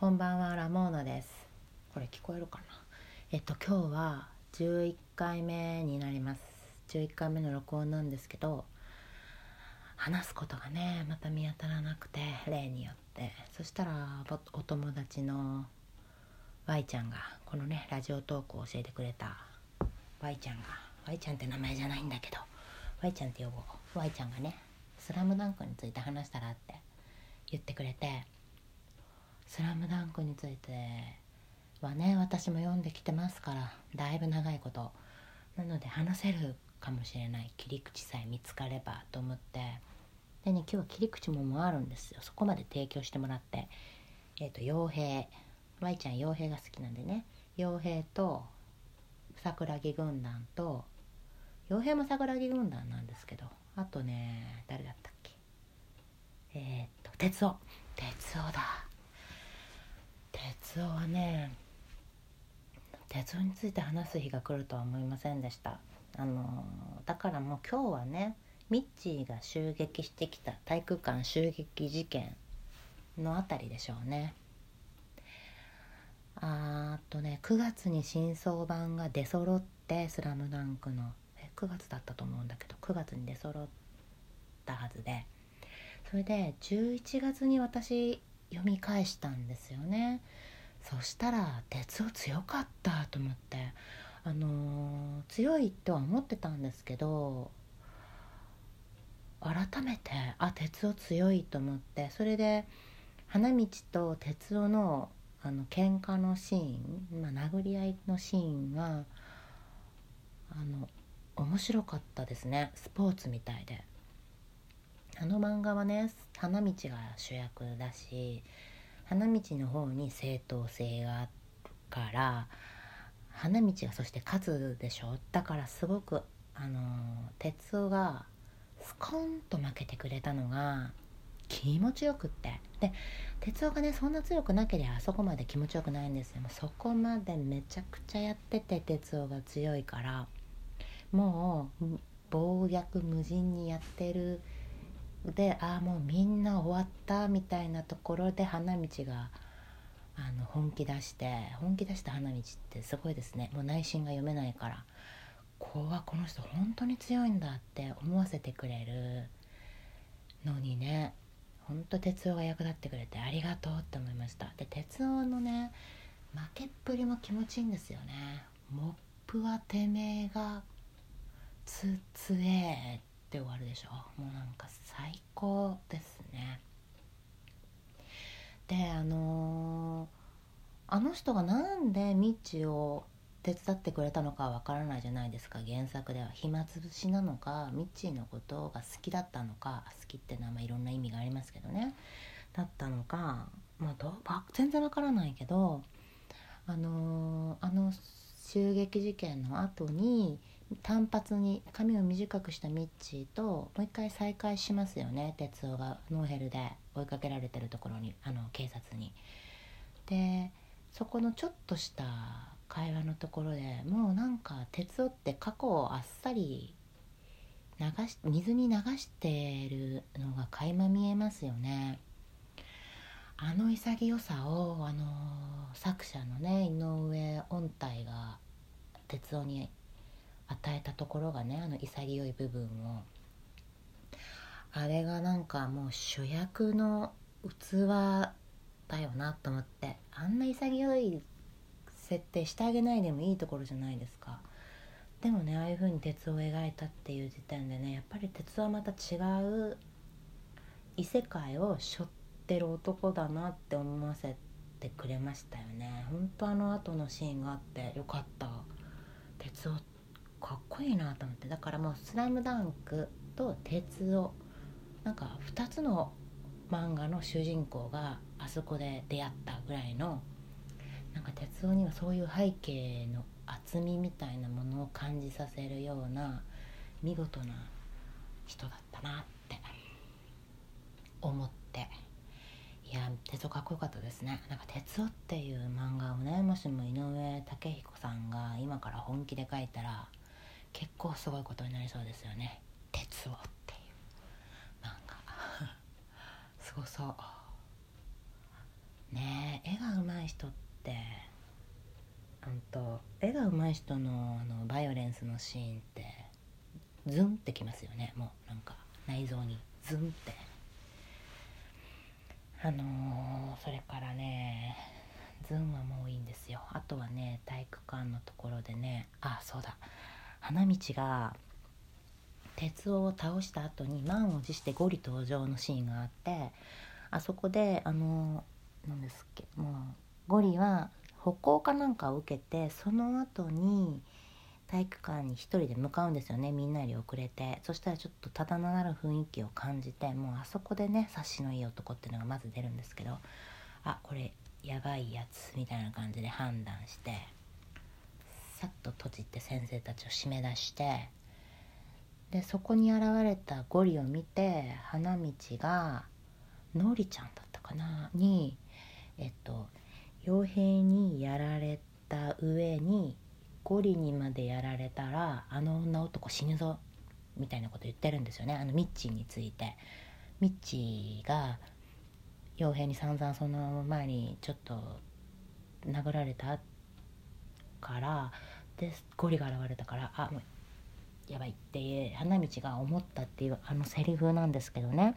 こんばんはラモーナです。これ聞こえるかな？えっと今日は11回目になります。11回目の録音なんですけど話すことがねまた見当たらなくて例によって。そしたらお友達の Y ちゃんがこのねラジオトークを教えてくれた Y ちゃんが Y ちゃんって名前じゃないんだけど Y ちゃんって呼ぼう。Y ちゃんがね「スラムダンクについて話したらって言ってくれてスラムダンクについてはね私も読んできてますからだいぶ長いこと。なので話せるかもしれない。切り口さえ見つかればと思って。でね今日は切り口ももあるんですよ。そこまで提供してもらって。えっ、ー、と傭兵。舞ちゃん傭兵が好きなんでね。傭兵と桜木軍団と傭兵も桜木軍団なんですけど。あとね誰だったっけ。えっ、ー、と鉄夫。鉄夫だ。鉄夫はね鉄夫について話す日が来るとは思いませんでした。あのだからもう今日はねミッチーが襲撃してきた体育館襲撃事件のあたりでしょうね。あっとね9月に新装版が出揃って「スラムダンクのえ9月だったと思うんだけど9月に出揃ったはずで。それで11月に私読み返したんですよね。そしたら鉄夫強かったと思って。あの、強いとは思ってたんですけど改めてあ鉄夫強いと思って。それで花道と鉄夫のあの喧嘩のシーン、まあ、殴り合いのシーンはあの面白かったですね。スポーツみたいで。あの漫画はね花道が主役だし花道の方に正当性があるから花道がそして勝つでしょ。だからすごくあの鉄夫がスコンと負けてくれたのが気持ちよくって。で鉄夫がねそんな強くなければあそこまで気持ちよくないんですよ。もうそこまでめちゃくちゃやってて鉄夫が強いからもう暴虐無尽にやってるでああもうみんな終わったみたいなところで花道があの本気出して本気出した花道ってすごいですね。もう内心が読めないから。こうはこの人本当に強いんだって思わせてくれるのにねほんと哲夫が役立ってくれてありがとうって思いました。で哲夫のね負けっぷりも気持ちいいんですよね。モップはてめえがつつえって終わるでしょ？もうなんか最高ですね。であのー、あの人がなんでミッチを手伝ってくれたのかわからないじゃないですか。原作では。暇つぶしなのかミッチーのことが好きだったのか。好きってのはいろんな意味がありますけどね。だったのか、まあ、ど全然わからないけどあのー、あの襲撃事件の後に単発に髪を短くしたミッチーともう一回再会しますよね哲夫がノーヘルで追いかけられてるところにあの警察に。でそこのちょっとした会話のところでもうなんか哲夫って過去をあっさり流し水に流してるのが垣間見えますよね。あの潔さをあの作者のね井上御体が哲夫に与えたところがねあの潔い部分を。あれがなんかもう主役の器だよなと思って。あんな潔い設定してあげないでもいいところじゃないですか。でもねああいう風に鉄を描いたっていう時点でねやっぱり鉄はまた違う異世界を背負ってる男だなって思わせてくれましたよね。本当あの後のシーンがあってよかった。鉄夫かっこいいなと思って。だからもう「スラムダンクと「鉄夫」なんか2つの漫画の主人公があそこで出会ったぐらいのなんか鉄夫にはそういう背景の厚みみたいなものを感じさせるような見事な人だったなって思って。いや鉄夫かっこよかったですね。なんか鉄夫っていう漫画をねもしも井上武彦さんが今から本気で書いたら結構すごいことになりそうですよね「鉄を」っていう漫画。すごそう。ねえ絵が上手い人ってうんと絵が上手い人のあのバイオレンスのシーンってズンってきますよね。もうなんか内臓に。ズンって。あのー、それからねズンはもういいんですよ。あとはね体育館のところでねあそうだ。花道が鉄を倒した後に満を持してゴリ登場のシーンがあってあそこであの何ですっけもうゴリは歩行かなんかを受けてその後に体育館に一人で向かうんですよねみんなより遅れて。そしたらちょっとただなる雰囲気を感じてもうあそこでね察しのいい男っていうのがまず出るんですけどあこれやばいやつみたいな感じで判断してさっと閉じて先生たちを締め出してでそこに現れたゴリを見て花道がのりちゃんだったかな？にえっと傭兵にやられた上にゴリにまでやられたらあの女男死ぬぞみたいなこと言ってるんですよねあのミッチーについて。ミッチーが傭兵に散々その前にちょっと殴られたってからでゴリが現れたからあもうやばいって花道が思ったっていうあのセリフなんですけどね。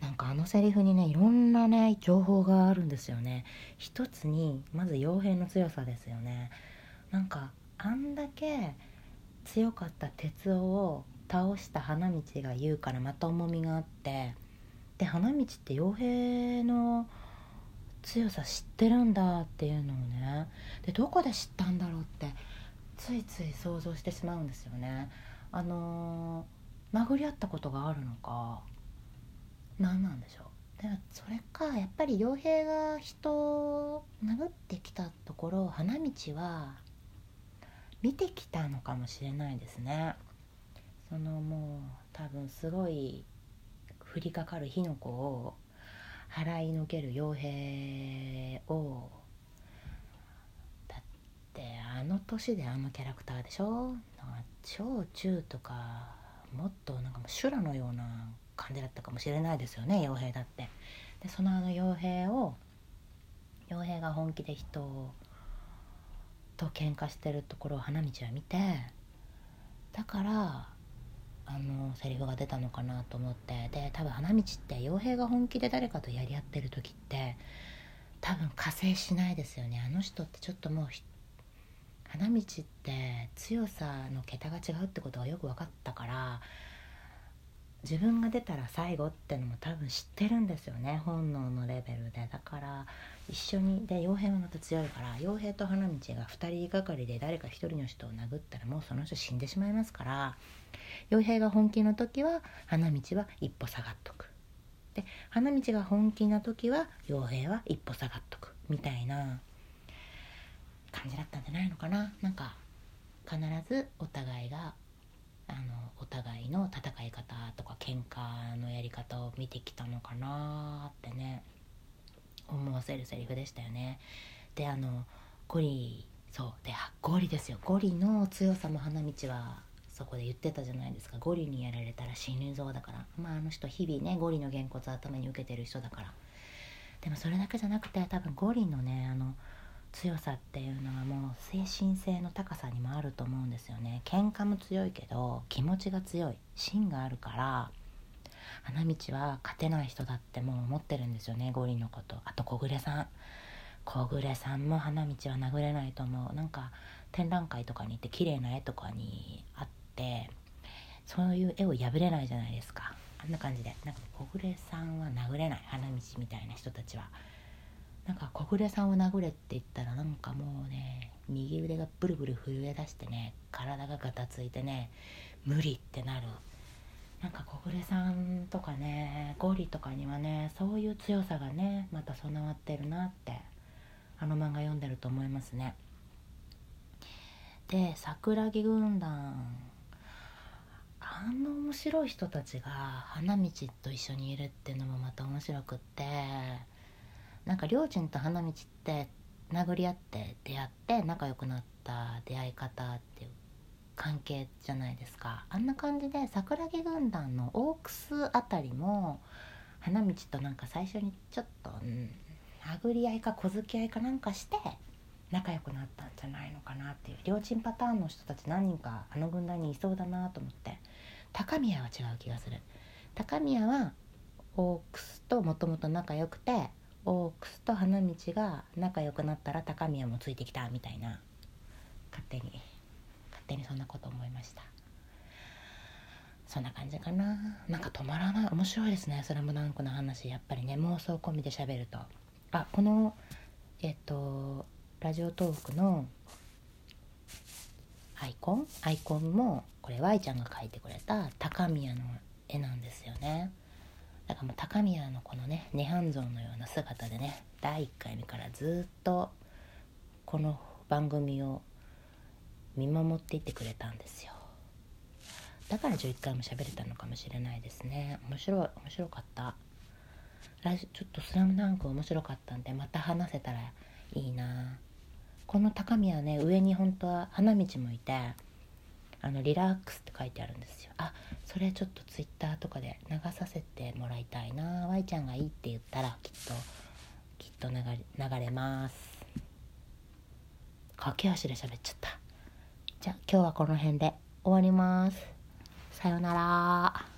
なんかあのセリフにねいろんなね情報があるんですよね。一つにまず傭兵の強さですよね。なんかあんだけ強かった鉄夫を倒した花道が言うからまた重みがあって。で花道って傭兵の強さ知ってるんだっていうのをねでどこで知ったんだろうってついつい想像してしまうんですよね。あのー、殴り合ったことがあるのか何なんでしょう。でそれかやっぱり傭兵が人を殴ってきたところ花道は見てきたのかもしれないですね。そのもう多分すごい降りかかる火の粉を払いのける傭兵を。だってあの年であのキャラクターでしょ？小中とかもっとなんかもう修羅のような感じだったかもしれないですよね傭兵だって。でそのあの傭兵を傭兵が本気で人と喧嘩してるところを花道は見てだからあのセリフが出たのかなと思ってで多分花道って傭兵が本気で誰かとやり合ってる時って多分加勢しないですよね。あの人ってちょっともう花道って強さの桁が違うってことがよく分かったから自分が出たら最後ってのも多分知ってるんですよね。本能のレベルで。だから一緒にで傭兵もまた強いから傭兵と花道が2人がかりで誰か1人の人を殴ったらもうその人死んでしまいますから傭兵が本気の時は花道は一歩下がっとく。で花道が本気な時は傭兵は一歩下がっとく。みたいな感じだったんじゃないのかな。なんか必ずお互いがあのお互いの戦い方とか喧嘩のやり方を見てきたのかなってね思わせるセリフでしたよね。であのゴリそうでゴリですよ。ゴリの強さも花道はそこで言ってたじゃないですか。ゴリにやられたら死ぬぞだから。まああの人日々ねゴリのげんこつ頭に受けてる人だから。でもそれだけじゃなくて多分ゴリのねあの強さっていうのはもう精神性の高さにもあると思うんですよね。喧嘩も強いけど気持ちが強い。芯があるから花道は勝てない人だってもう思ってるんですよね。ゴリのこと。あと小暮さん。小暮さんも花道は殴れないと思う。なんか展覧会とかに行って綺麗な絵とかにあってそういう絵を破れないじゃないですか。あんな感じで。なんか小暮さんは殴れない。花道みたいな人たちは。なんか小暮さんを殴れって言ったらなんかもうね右腕がブルブル震え出してね体がガタついてね無理ってなる。なんか小暮さんとかねゴリとかにはねそういう強さがねまた備わってるなってあの漫画読んでると思いますね。で桜木軍団。あんな面白い人たちが花道と一緒にいるっていうのもまた面白くって。なんか両親と花道って殴り合って出会って仲良くなった出会い方っていう関係じゃないですか。あんな感じで桜木軍団のオークスあたりも花道となんか最初にちょっと、うん、殴り合いか小突き合いかなんかして仲良くなったんじゃないのかなっていう。両親パターンの人たち何人かあの軍団にいそうだなと思って。高宮は違う気がする。高宮はオークスともともと仲良くてオークスと花道が仲良くなったら高宮もついてきたみたいな勝手に勝手にそんなこと思いました。そんな感じかな。なんか止まらない。面白いですね「スラムダンクの話。やっぱりね妄想込みで喋ると。あこのえっとラジオトークのアイコン？アイコンもこれ Y ちゃんが描いてくれた高宮の絵なんですよね。だからもう高宮のこのね涅槃像のような姿でね第1回目からずっとこの番組を見守っていってくれたんですよ。だから11回も喋れたのかもしれないですね。面白い面白かった。ラジちょっと「スラムダンク面白かったんでまた話せたらいいな。この高宮ね上に本当は花道もいてあのリラックスって書いてあるんですよ。あそれちょっとツイッターとかで流させてもらいたいな。Y ちゃんがいいって言ったらきっときっと流れ流れます。駆け足で喋っちゃった。じゃあ今日はこの辺で終わります。さようなら。